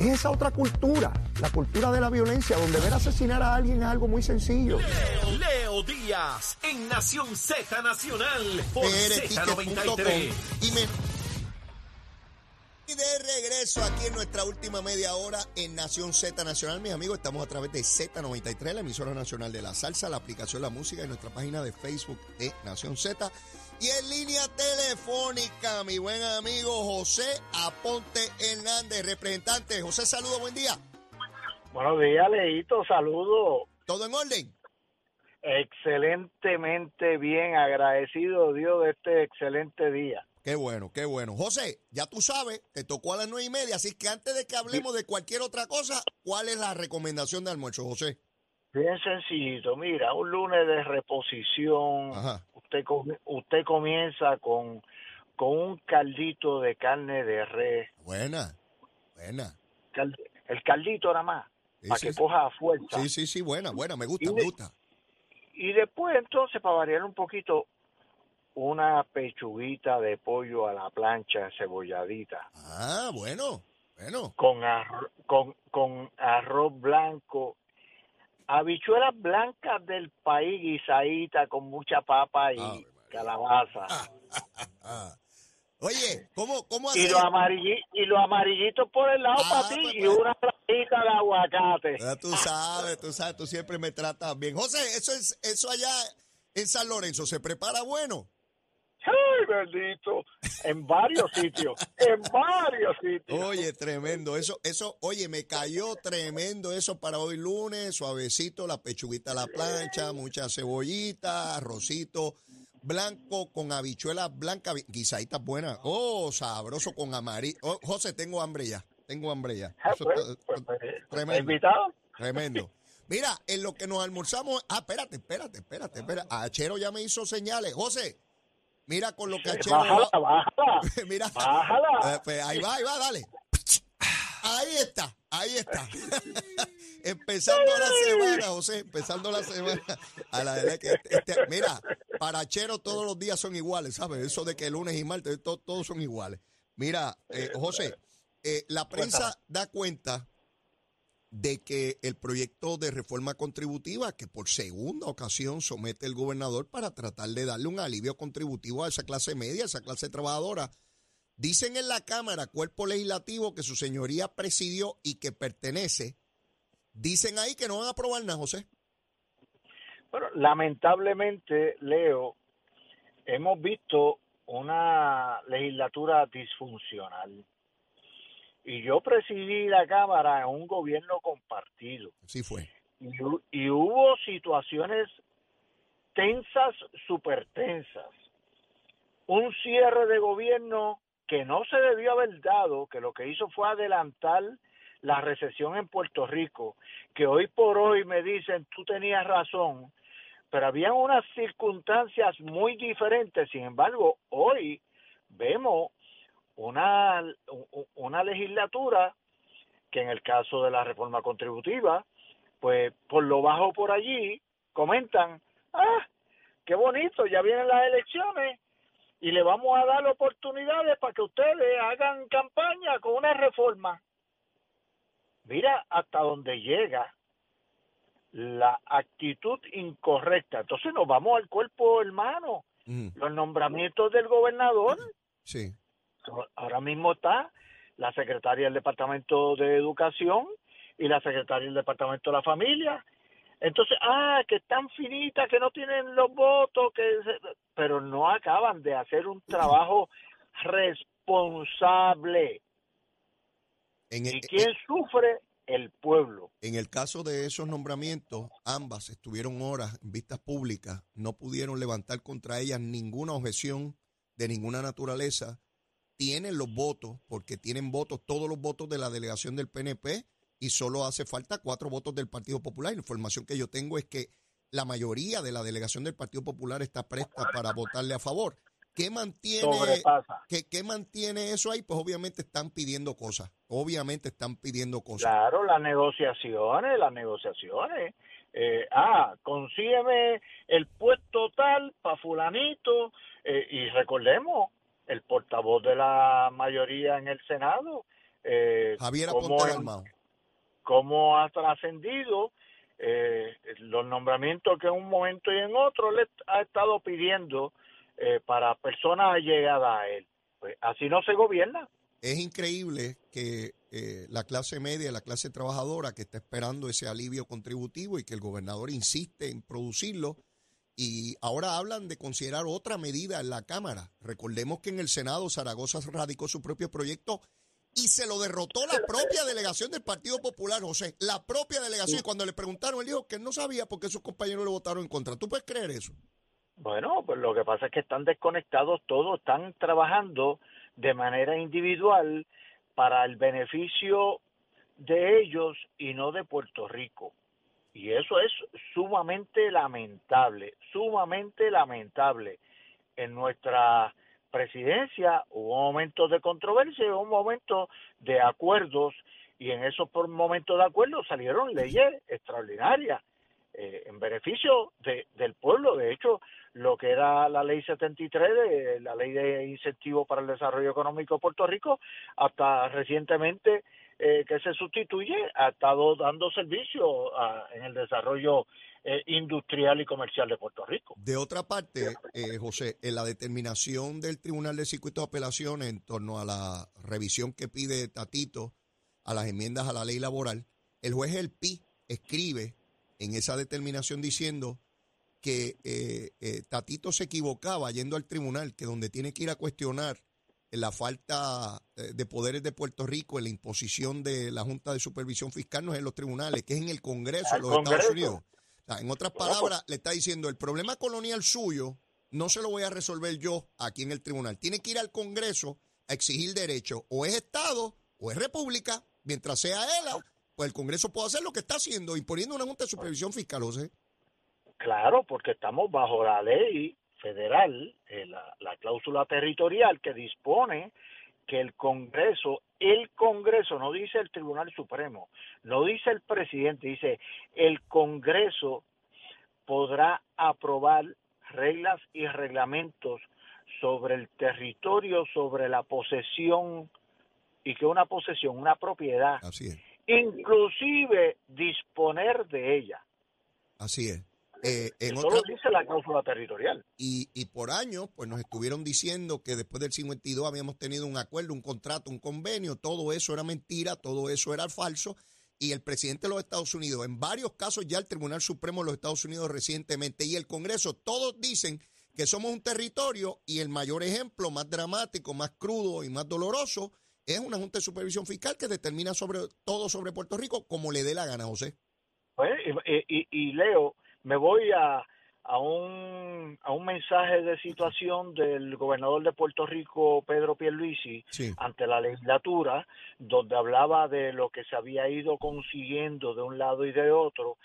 Es esa otra cultura, la cultura de la violencia, donde ver asesinar a alguien es algo muy sencillo. Leo, Leo Díaz en Nación Z Nacional por Z93. Y me y de regreso aquí en nuestra última media hora en Nación Z Nacional, mis amigos, estamos a través de Z93, la emisora nacional de la salsa, la aplicación La Música y nuestra página de Facebook de Nación Z. Y en línea telefónica, mi buen amigo José Aponte Hernández, representante. José, saludo, buen día. Buenos días, Leito, saludo. ¿Todo en orden? Excelentemente bien, agradecido Dios de este excelente día. Qué bueno, qué bueno. José, ya tú sabes, te tocó a las nueve y media, así que antes de que hablemos de cualquier otra cosa, ¿cuál es la recomendación de almuerzo, José? Bien sencillito, mira, un lunes de reposición, usted usted comienza con, con un caldito de carne de res. Buena, buena. el caldito nada más, para que coja fuerza. Sí, sí, sí, buena, buena, me gusta, me gusta. Y después entonces, para variar un poquito, una pechuguita de pollo a la plancha cebolladita. Ah, bueno, bueno. Con, con, con arroz blanco, habichuelas blancas del país guisadita con mucha papa y calabaza. Oye, ¿cómo, cómo Y los, amarillitos, y los amarillitos por el lado para ah, ti pues, y una platita de aguacate. Ya tú sabes, tú sabes, tú siempre me tratas bien. José, eso es eso allá en San Lorenzo, ¿se prepara bueno? ¡Ay, bendito! En varios sitios, en varios sitios. Oye, tremendo. Eso, eso, oye, me cayó tremendo eso para hoy lunes, suavecito, la pechuguita a la plancha, mucha cebollita, arrocito blanco con habichuelas blancas, guisaditas buenas. Oh, sabroso con amarillo. Oh, José, tengo hambre ya. Tengo hambre ya. Ah, pues, pues, pues, tremendo. ¿Invitado? Tremendo. Mira, en lo que nos almorzamos. Ah, espérate, espérate, espérate, espérate. Achero ya me hizo señales. José, Mira con lo que Achero. Bájala, bájala. Mira. Bájala. Eh, pues ahí va, ahí va, dale. Ahí está, ahí está. empezando la semana, José, empezando la semana. A la de que este, este, mira, para Achero todos los días son iguales, ¿sabes? Eso de que lunes y martes todos son iguales. Mira, eh, José, eh, la prensa da cuenta de que el proyecto de reforma contributiva que por segunda ocasión somete el gobernador para tratar de darle un alivio contributivo a esa clase media, a esa clase trabajadora, dicen en la Cámara, cuerpo legislativo que su señoría presidió y que pertenece, dicen ahí que no van a aprobar nada, José. Bueno, lamentablemente, Leo, hemos visto una legislatura disfuncional y yo presidí la Cámara en un gobierno compartido. Sí fue. Y, hubo situaciones tensas, súper tensas. Un cierre de gobierno que no se debió haber dado, que lo que hizo fue adelantar la recesión en Puerto Rico, que hoy por hoy me dicen, tú tenías razón, pero había unas circunstancias muy diferentes. Sin embargo, hoy vemos una, una legislatura que en el caso de la reforma contributiva, pues por lo bajo por allí comentan, ah, qué bonito, ya vienen las elecciones y le vamos a dar oportunidades para que ustedes hagan campaña con una reforma. Mira hasta dónde llega la actitud incorrecta. Entonces nos vamos al cuerpo hermano. Los nombramientos del gobernador. Sí. Ahora mismo está la secretaria del Departamento de Educación y la secretaria del Departamento de la Familia. Entonces, ah, que están finitas, que no tienen los votos, que pero no acaban de hacer un trabajo responsable. ¿Y quién sufre? El pueblo. En el caso de esos nombramientos, ambas estuvieron horas en vistas públicas, no pudieron levantar contra ellas ninguna objeción de ninguna naturaleza tienen los votos, porque tienen votos, todos los votos de la delegación del PNP y solo hace falta cuatro votos del Partido Popular. La información que yo tengo es que la mayoría de la delegación del Partido Popular está presta para votarle a favor. ¿Qué mantiene, ¿qué, mantiene eso ahí? Pues obviamente están pidiendo cosas. Obviamente están pidiendo cosas. Claro, las negociaciones, las negociaciones. Eh, ah, consígueme el puesto tal para fulanito. Eh, y recordemos, el portavoz de la mayoría en el Senado, eh, Javier cómo, cómo ha trascendido eh, los nombramientos que en un momento y en otro le ha estado pidiendo eh, para personas allegadas a él. Pues así no se gobierna. Es increíble que eh, la clase media, la clase trabajadora que está esperando ese alivio contributivo y que el gobernador insiste en producirlo y ahora hablan de considerar otra medida en la Cámara. Recordemos que en el Senado Zaragoza radicó su propio proyecto y se lo derrotó la propia delegación del Partido Popular, José. La propia delegación. Y cuando le preguntaron, él dijo que él no sabía por qué sus compañeros le votaron en contra. ¿Tú puedes creer eso? Bueno, pues lo que pasa es que están desconectados todos, están trabajando de manera individual para el beneficio de ellos y no de Puerto Rico. Y eso es sumamente lamentable, sumamente lamentable. En nuestra presidencia hubo momentos de controversia, hubo momentos de acuerdos y en esos momentos de acuerdo salieron leyes extraordinarias eh, en beneficio de, del pueblo. De hecho, lo que era la ley 73, de, la ley de incentivos para el desarrollo económico de Puerto Rico, hasta recientemente eh, que se sustituye, ha estado dando servicio a, en el desarrollo eh, industrial y comercial de Puerto Rico. De otra parte, eh, José, en la determinación del Tribunal de Circuito de Apelaciones en torno a la revisión que pide Tatito a las enmiendas a la ley laboral, el juez El Pi escribe en esa determinación diciendo que eh, eh, Tatito se equivocaba yendo al tribunal, que donde tiene que ir a cuestionar la falta eh, de poderes de Puerto Rico en la imposición de la Junta de Supervisión Fiscal no es en los tribunales, que es en el Congreso de los Estados Unidos. en otras palabras, le está diciendo, el problema colonial suyo no se lo voy a resolver yo aquí en el tribunal. Tiene que ir al Congreso a exigir derechos. O es Estado o es República. Mientras sea él, pues el Congreso puede hacer lo que está haciendo, imponiendo una Junta de Supervisión Fiscal, José. Claro, porque estamos bajo la ley federal, eh, la, la cláusula territorial que dispone que el Congreso, el Congreso, no dice el Tribunal Supremo, no dice el presidente, dice el Congreso podrá aprobar reglas y reglamentos sobre el territorio, sobre la posesión, y que una posesión, una propiedad, Así es. inclusive disponer de ella. Así es. Eh, en Eso otra- lo dice la cláusula territorial. y, y por años, pues nos estuvieron diciendo que después del 52 habíamos tenido un acuerdo, un contrato, un convenio, todo eso era mentira, todo eso era falso. Y el presidente de los Estados Unidos, en varios casos ya el Tribunal Supremo de los Estados Unidos recientemente y el Congreso, todos dicen que somos un territorio y el mayor ejemplo, más dramático, más crudo y más doloroso, es una Junta de Supervisión Fiscal que determina sobre todo sobre Puerto Rico como le dé la gana, José. Pues, y, y- y Leo, me voy a, a, un, a un mensaje de situación del gobernador de Puerto Rico, Pedro Pierluisi, Sí. ante la legislatura, donde hablaba de lo que se había ido consiguiendo de un lado y de otro,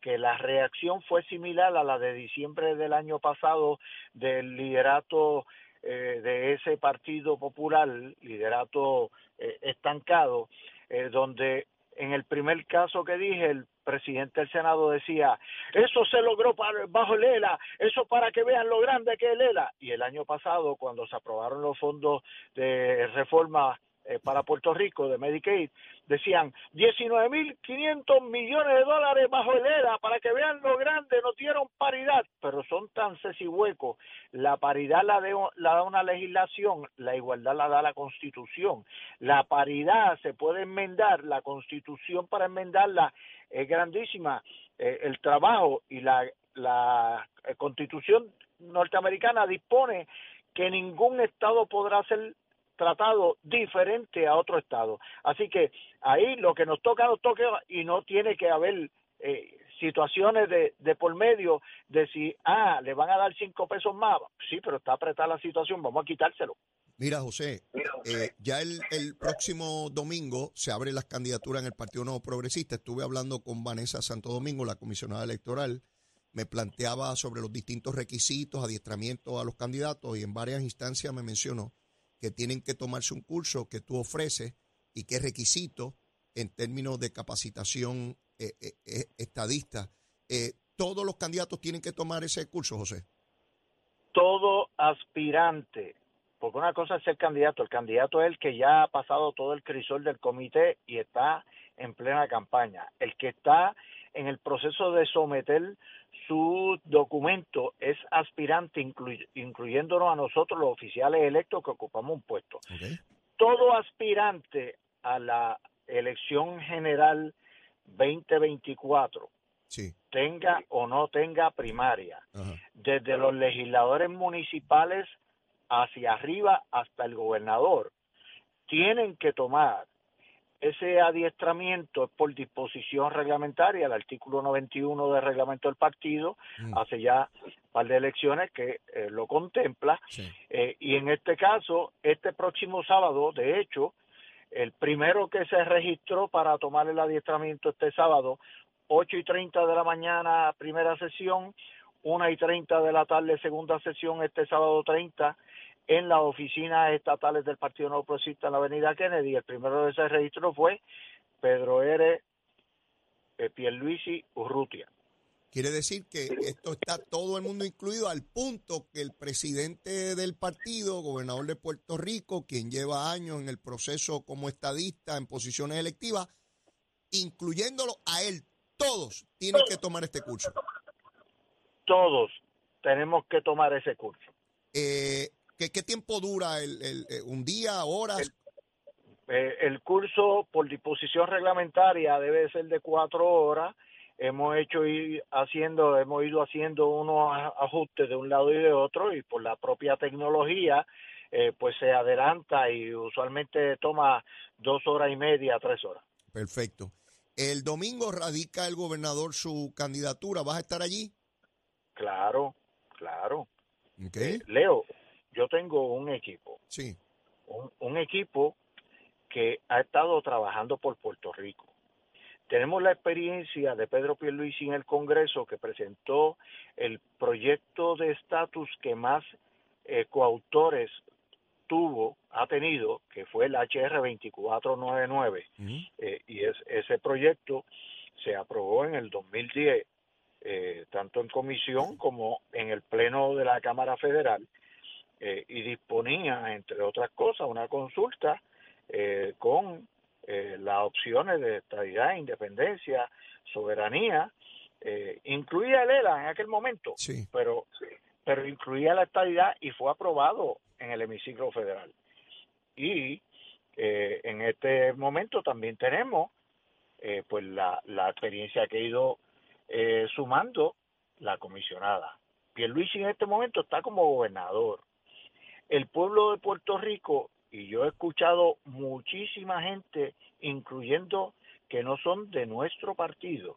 que la reacción fue similar a la de diciembre del año pasado del liderato eh, de ese Partido Popular, liderato eh, estancado, eh, donde en el primer caso que dije, el presidente del Senado decía, eso se logró bajo el ELA, eso para que vean lo grande que es el ELA. Y el año pasado, cuando se aprobaron los fondos de reforma eh, para Puerto Rico, de Medicaid, decían 19.500 millones de dólares bajo el ELA, para que vean lo grande, no dieron paridad, pero son tan huecos. La paridad la, de- la da una legislación, la igualdad la da la Constitución. La paridad se puede enmendar, la Constitución para enmendarla es grandísima. Eh, el trabajo y la, la eh, Constitución norteamericana dispone que ningún Estado podrá ser tratado diferente a otro Estado. Así que ahí lo que nos toca, nos toca y no tiene que haber eh, situaciones de, de por medio de si, ah, le van a dar cinco pesos más. Sí, pero está apretada la situación, vamos a quitárselo. Mira, José, eh, ya el, el próximo domingo se abren las candidaturas en el Partido Nuevo Progresista. Estuve hablando con Vanessa Santo Domingo, la comisionada electoral. Me planteaba sobre los distintos requisitos, adiestramientos a los candidatos y en varias instancias me mencionó que tienen que tomarse un curso que tú ofreces y qué requisitos en términos de capacitación eh, eh, eh, estadista. ¿Todos los candidatos tienen que tomar ese curso, José? Todo aspirante porque una cosa es ser candidato, el candidato es el que ya ha pasado todo el crisol del comité y está en plena campaña. El que está en el proceso de someter su documento es aspirante, incluyéndonos a nosotros los oficiales electos que ocupamos un puesto. Todo aspirante a la elección general 2024, tenga o no tenga primaria, desde los legisladores municipales hacia arriba hasta el gobernador, tienen que tomar ese adiestramiento por disposición reglamentaria, el artículo 91 del reglamento del partido, mm. hace ya un par de elecciones que eh, lo contempla. Eh, y en este caso, este próximo sábado, de hecho, el primero que se registró para tomar el adiestramiento este sábado, 8 y 30 de la mañana, primera sesión, 1 y 30 de la tarde, segunda sesión, este sábado 30, en las oficinas estatales del Partido No Progresista en la Avenida Kennedy. El primero de ese registro fue Pedro R. Eh, Pierluisi Urrutia. Quiere decir que esto está todo el mundo incluido al punto que el presidente del partido, gobernador de Puerto Rico, quien lleva años en el proceso como estadista en posiciones electivas, incluyéndolo a él, todos tienen que tomar este curso. Todos tenemos que tomar ese curso. Eh, ¿Qué, tiempo dura? El, eh, ¿Un día, horas? Eh, el, curso por disposición reglamentaria debe ser de cuatro horas. Hemos hecho ir haciendo, hemos ido haciendo unos ajustes de un lado y de otro y por la propia tecnología, eh, pues se adelanta y usualmente toma dos horas y media, tres horas. Perfecto. El domingo radica el gobernador su candidatura. ¿Vas a estar allí? Claro, claro. Leo, yo tengo un equipo. Sí. Un, equipo que ha estado trabajando por Puerto Rico. Tenemos la experiencia de Pedro Pierluisi en el Congreso que presentó el proyecto de estatus que más eh, coautores tuvo, ha tenido, que fue el HR 2499. Eh, y es, ese proyecto se aprobó en el 2010, eh, tanto en comisión como en el Pleno de la Cámara Federal. Eh, y disponía, entre otras cosas, una consulta eh, con eh, las opciones de estabilidad, independencia, soberanía, incluía el ELA en aquel momento, pero, pero incluía la estabilidad y fue aprobado en el hemiciclo federal. Y en este momento también tenemos pues la, la experiencia que ha ido sumando la comisionada. Pierluisi en este momento está como gobernador el pueblo de Puerto Rico, y yo he escuchado muchísima gente, incluyendo que no son de nuestro partido,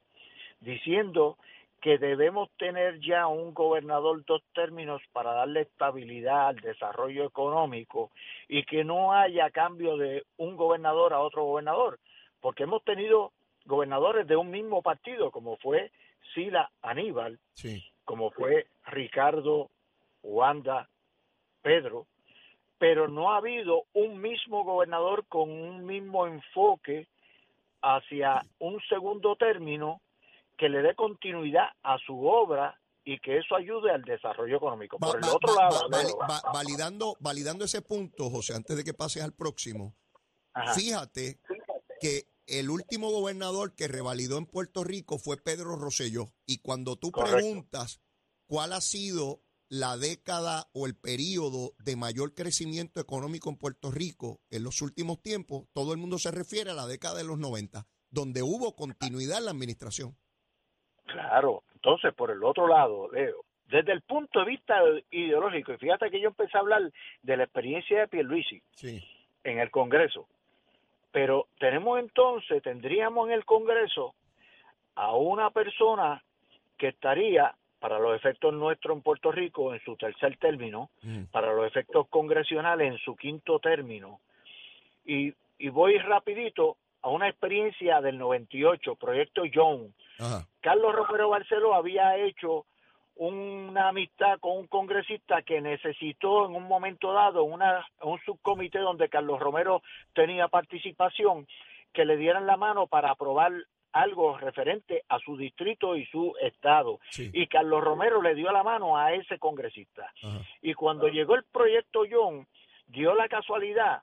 diciendo que debemos tener ya un gobernador dos términos para darle estabilidad al desarrollo económico y que no haya cambio de un gobernador a otro gobernador, porque hemos tenido gobernadores de un mismo partido, como fue Sila Aníbal, como fue Ricardo Wanda Pedro, pero no ha habido un mismo gobernador con un mismo enfoque hacia un segundo término que le dé continuidad a su obra y que eso ayude al desarrollo económico. Por el otro lado, validando, validando ese punto, José, antes de que pases al próximo, fíjate que el último gobernador que revalidó en Puerto Rico fue Pedro Rosselló. Y cuando tú preguntas cuál ha sido la década o el periodo de mayor crecimiento económico en Puerto Rico en los últimos tiempos, todo el mundo se refiere a la década de los 90, donde hubo continuidad en la administración. Claro, entonces por el otro lado, Leo, desde el punto de vista ideológico, y fíjate que yo empecé a hablar de la experiencia de Pierluisi sí. en el Congreso, pero tenemos entonces, tendríamos en el Congreso a una persona que estaría para los efectos nuestros en Puerto Rico en su tercer término, mm. para los efectos congresionales en su quinto término. Y, y voy rapidito a una experiencia del 98, Proyecto Young. Carlos Romero Barceló había hecho una amistad con un congresista que necesitó en un momento dado una, un subcomité donde Carlos Romero tenía participación, que le dieran la mano para aprobar algo referente a su distrito y su estado. Y Carlos Romero le dio la mano a ese congresista. Y cuando llegó el proyecto John, dio la casualidad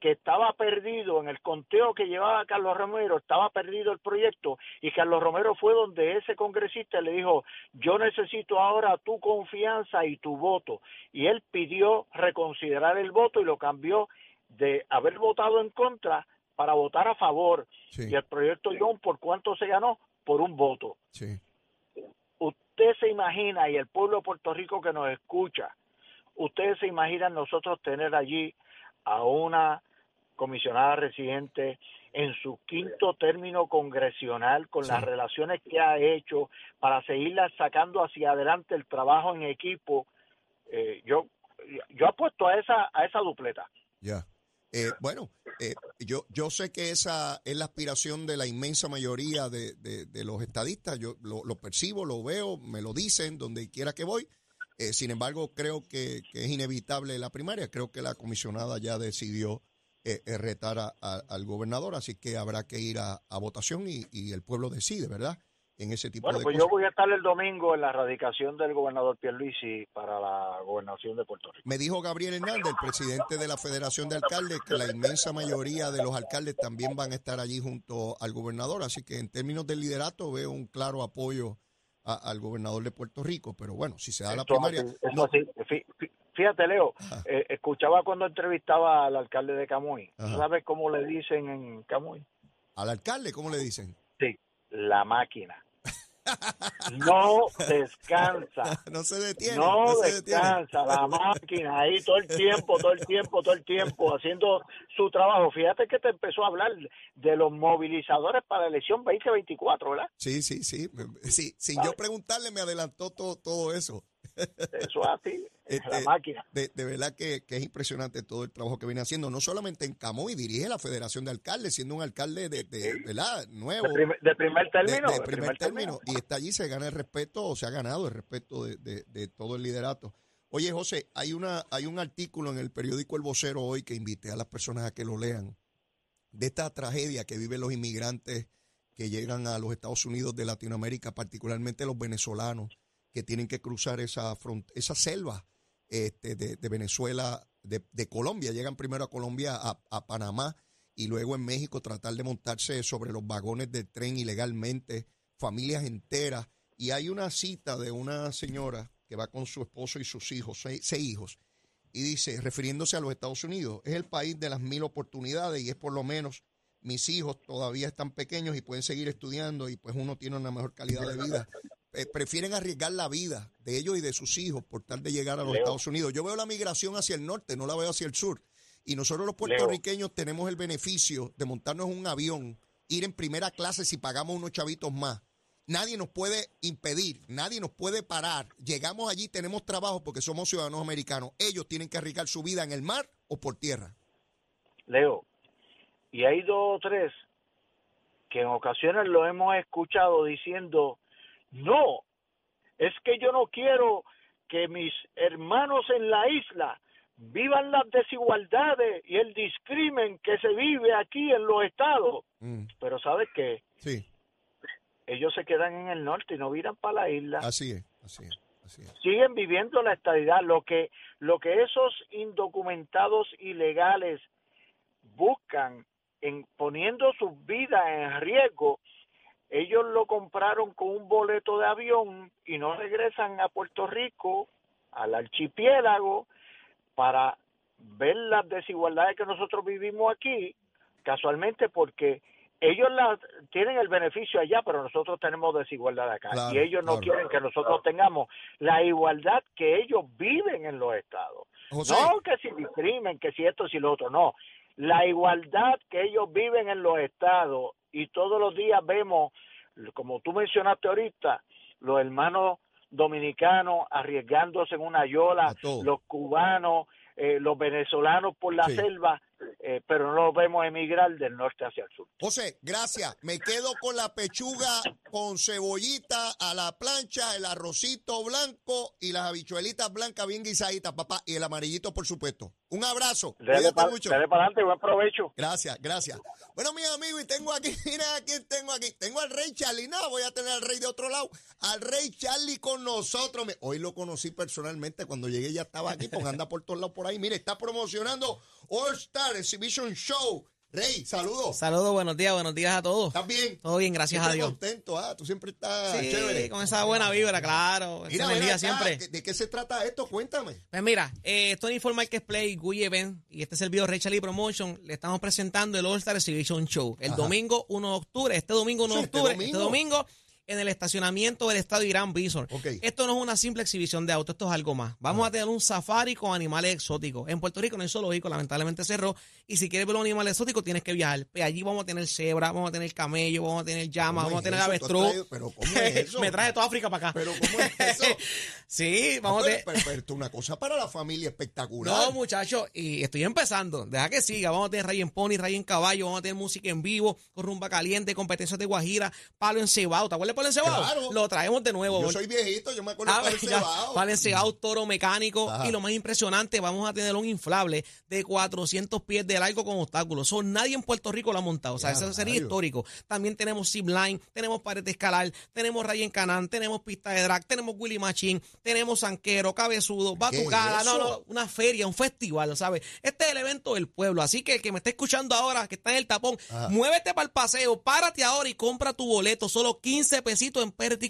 que estaba perdido en el conteo que llevaba Carlos Romero, estaba perdido el proyecto y Carlos Romero fue donde ese congresista le dijo, yo necesito ahora tu confianza y tu voto. Y él pidió reconsiderar el voto y lo cambió de haber votado en contra para votar a favor. Y el proyecto John, ¿por cuánto se ganó? Por un voto. Usted se imagina, y el pueblo de Puerto Rico que nos escucha, ustedes se imaginan nosotros tener allí a una comisionada residente en su quinto término congresional con las relaciones que ha hecho para seguirla sacando hacia adelante el trabajo en equipo. Eh, yo yo apuesto a esa a esa dupleta. Ya. Eh, bueno, eh, yo, yo sé que esa es la aspiración de la inmensa mayoría de, de, los estadistas. Yo lo, percibo, lo veo, me lo dicen donde quiera que voy. sin embargo, creo que, es inevitable la primaria. Creo que la comisionada ya decidió eh, eh, retar al gobernador, así que habrá que ir a, votación y, el pueblo decide, ¿verdad? En ese tipo bueno, pues yo voy a estar el domingo en la radicación del gobernador Pierluisi para la gobernación de Puerto Rico. Me dijo Gabriel Hernández, el presidente de la Federación de Alcaldes, que la inmensa mayoría de los alcaldes también van a estar allí junto al gobernador, así que en términos de liderato veo un claro apoyo al gobernador de Puerto Rico, pero bueno, si se da la primaria... Fíjate, Leo, eh, escuchaba cuando entrevistaba al alcalde de Camuy. ¿Sabes cómo le dicen en Camuy? ¿Al alcalde cómo le dicen? Sí, la máquina. No descansa. No se detiene. No, descansa. La máquina ahí todo el tiempo, todo el tiempo, todo el tiempo haciendo su trabajo. Fíjate que te empezó a hablar de los movilizadores para la elección 2024, ¿verdad? Sí, sí, sí. sí sin yo preguntarle me adelantó todo, todo eso. Eso así, este, la máquina. De, verdad que, es impresionante todo el trabajo que viene haciendo, no solamente en Camoy, dirige la Federación de Alcaldes, siendo un alcalde de, ¿verdad? nuevo. De primer, término. De, primer, término. Y está allí, se gana el respeto, o se ha ganado el respeto de, todo el liderato. Oye, José, hay, una, hay un artículo en el periódico El Vocero hoy que invité a las personas a que lo lean, de esta tragedia que viven los inmigrantes que llegan a los Estados Unidos de Latinoamérica, particularmente los venezolanos que tienen que cruzar esa, esa selva este, de, Venezuela, de, Colombia. Llegan primero a Colombia, a, Panamá y luego en México tratar de montarse sobre los vagones del tren ilegalmente, familias enteras. Y hay una cita de una señora que va con su esposo y sus hijos, seis, hijos, y dice, refiriéndose a los Estados Unidos, es el país de las mil oportunidades y es por lo menos mis hijos todavía están pequeños y pueden seguir estudiando y pues uno tiene una mejor calidad de vida. Eh, prefieren arriesgar la vida de ellos y de sus hijos por tal de llegar a los Estados Unidos. Yo veo la migración hacia el norte, no la veo hacia el sur. Y nosotros los puertorriqueños tenemos el beneficio de montarnos en un avión, ir en primera clase si pagamos unos chavitos más. Nadie nos puede impedir, nadie nos puede parar. Llegamos allí, tenemos trabajo porque somos ciudadanos americanos. Ellos tienen que arriesgar su vida en el mar o por tierra. Leo, y hay dos o tres que en ocasiones lo hemos escuchado diciendo, no, es que yo no quiero que mis hermanos en la isla vivan las desigualdades y el discrimen que se vive aquí en los estados. Mm. Pero ¿sabes qué? Sí. Ellos se quedan en el norte y no viran para la isla. Así es, así es. Así es. Siguen viviendo la estadidad. Lo que, lo que esos indocumentados ilegales buscan en poniendo sus vidas en riesgo ellos lo compraron con un boleto de avión y no regresan a Puerto Rico, al archipiélago, para ver las desigualdades que nosotros vivimos aquí, casualmente porque ellos la, tienen el beneficio allá, pero nosotros tenemos desigualdad acá. y ellos no quieren que nosotros tengamos la igualdad que ellos viven en los estados. No que si discrimen, que si esto, si lo otro, no. La igualdad que ellos viven en los estados y todos los días vemos, como tú mencionaste ahorita, los hermanos dominicanos arriesgándose en una yola, los cubanos, eh, los venezolanos por la selva, eh, pero no vemos emigrar del norte hacia el sur. José, gracias. Me quedo con la pechuga con cebollita a la plancha, el arrocito blanco y las habichuelitas blancas bien guisaditas, papá, y el amarillito, por supuesto. Un abrazo. Dale para adelante, buen provecho. Gracias, gracias. Bueno, mis amigos, y tengo aquí, mira quién tengo aquí. Tengo al rey Charlie. No, voy a tener al rey de otro lado. Al rey Charlie con nosotros. Hoy lo conocí personalmente. Cuando llegué ya estaba aquí, pues anda por todos lados por ahí. Mire, está promocionando All Star Exhibition Show Rey, saludos. Saludos, buenos días, buenos días a todos. ¿Estás bien? Todo bien, gracias a Dios. contento, ah, tú siempre estás sí, chévere. con esa buena vibra, claro. Mira, energía siempre. ¿De qué se trata esto? Cuéntame. Pues mira, eh, Tony Informal Play, Gui Event y este servidor Rachel y Promotion, le estamos presentando el All Star Exhibition Show el domingo 1 de octubre, este domingo 1 de este octubre, este domingo en el estacionamiento del estado Irán Bison. Esto no es una simple exhibición de autos, esto es algo más. Vamos a tener un safari con animales exóticos. En Puerto Rico no hay zoológico, lamentablemente cerró. Y si quieres ver un animal exótico, tienes que viajar. Pues allí vamos a tener cebra, vamos a tener camello, vamos a tener llama, vamos a tener avestruz. ¿Pero cómo es eso? Me trae toda África para acá. ¿Pero cómo es eso? sí, vamos a tener... Pero, una cosa para la familia espectacular. No, muchachos, y estoy empezando. Deja que siga. Vamos a tener Ray en Pony, Ray en Caballo, vamos a tener música en vivo, con rumba caliente, competencias de Guajira, palo en cebado. ¿Te acuerdas cebado? Claro lo traemos de nuevo. Yo soy viejito, yo me acuerdo ah, de Cebao. toro mecánico. Y lo más impresionante, vamos a tener un inflable de 400 pies de largo con obstáculos. Son nadie en Puerto Rico lo ha montado. O sea, eso sería histórico. También tenemos zipline, tenemos pared de escalar, tenemos Ray en Canán, tenemos pista de drag, tenemos Willy Machine, tenemos Sanquero, Cabezudo, Batucada. No, no, una feria, un festival, ¿sabes? Este es el evento del pueblo. Así que el que me está escuchando ahora, que está en el tapón, muévete para el paseo, párate ahora y compra tu boleto. Solo 15 pesitos en PRT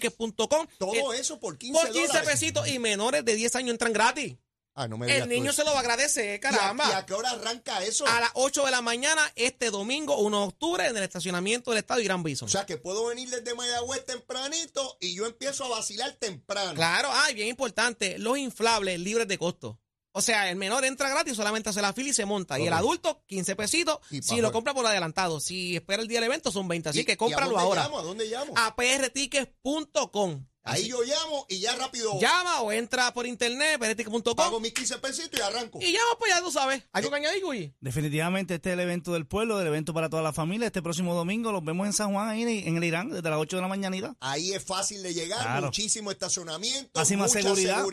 todo eh, eso por 15 Por 15 pesitos y menores de 10 años entran gratis. Ah, no me el niño se lo va a agradecer, caramba. ¿Y a, qué hora arranca eso? A las 8 de la mañana, este domingo, 1 de octubre, en el estacionamiento del Estado Gran Bison. O sea, que puedo venir desde Mayagüez tempranito y yo empiezo a vacilar temprano. Claro, ah, bien importante, los inflables libres de costo. O sea, el menor entra gratis, solamente hace la fila y se monta. Y el adulto, 15 pesitos, si lo compra por adelantado. Si espera el día del evento, son 20. Así que cómpralo ahora. ¿A dónde llamo? A prtickets.com. Ahí yo llamo y ya rápido. Llama o entra por internet, periódico.com. Pago mis 15 pesitos y arranco. Y llama, pues ya tú sabes. ¿Algo que añadir, Gui? Definitivamente este es el evento del pueblo, el evento para toda la familia. Este próximo domingo los vemos en San Juan, ahí en el Irán, desde las 8 de la mañanita. Ahí es fácil de llegar, muchísimo estacionamiento, mucha seguridad.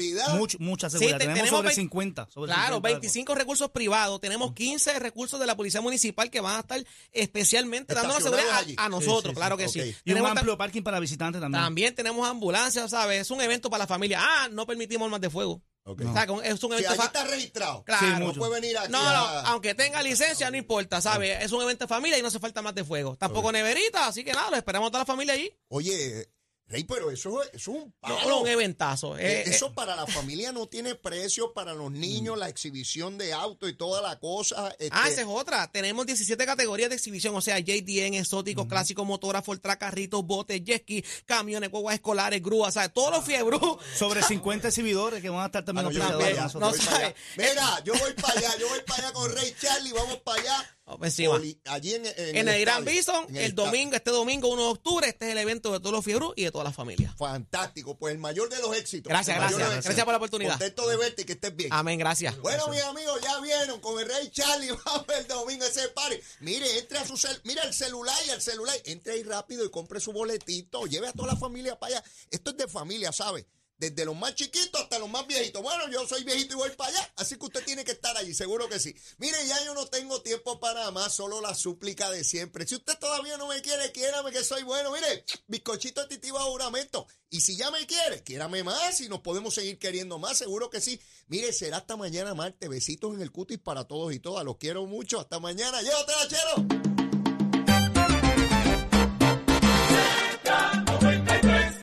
mucha seguridad. tenemos, sobre 50. claro, 25 recursos privados. Tenemos 15 recursos de la Policía Municipal que van a estar especialmente dando la seguridad a, nosotros, claro que sí. Y un amplio parking para visitantes también. También tenemos ambulancias, ¿sabes? Es un evento para la familia. Ah, no permitimos armas de fuego. es un evento. está registrado. Claro. no puede venir aquí. No, aunque tenga licencia, no importa, ¿sabes? Es un evento de familia y no hace falta más de fuego. Tampoco neverita, así que nada, lo esperamos a toda la familia allí. Oye, Rey, pero eso, es un palo. un eventazo. Eh, eh, eso para la familia no tiene precio, para los niños, mm. la exhibición de auto y toda la cosa. Este ah, esa es otra. Tenemos 17 categorías de exhibición, o sea, JDN, exótico, clásico, motora, Fortra, carritos, botes, jet ski, camiones, guaguas escolares, grúas, ¿sabes? Todos los fiebros. Sobre 50 exhibidores que van a estar también ah, los no, Mira, yo voy para allá, yo voy para allá con Rey Charlie, vamos para allá allí en, en, el, Gran Bison, el, domingo, este domingo 1 de octubre, este es el evento de todos los fiebros y de toda la familia. Fantástico, pues el mayor de los éxitos. Gracias, gracias. Gracias por la oportunidad. Contento de verte y que estés bien. Amén, gracias. Bueno, mis amigos, ya vieron con el Rey Charlie, vamos el domingo ese party. Mire, entre a su cel mira el celular y el celular, entre ahí rápido y compre su boletito, lleve a toda la familia para allá. Esto es de familia, ¿sabe? Desde los más chiquitos hasta los más viejitos. Bueno, yo soy viejito y voy para allá, así que usted tiene que estar allí, seguro que sí. Mire, ya yo no tengo tiempo para más, solo la súplica de siempre. Si usted todavía no me quiere, quiérame que soy bueno. Mire, bizcochito de titivo a juramento. Y si ya me quiere, quiérame más y nos podemos seguir queriendo más, seguro que sí. Mire, será hasta mañana martes. Besitos en el cutis para todos y todas. Los quiero mucho. Hasta mañana. Llévatela, chero.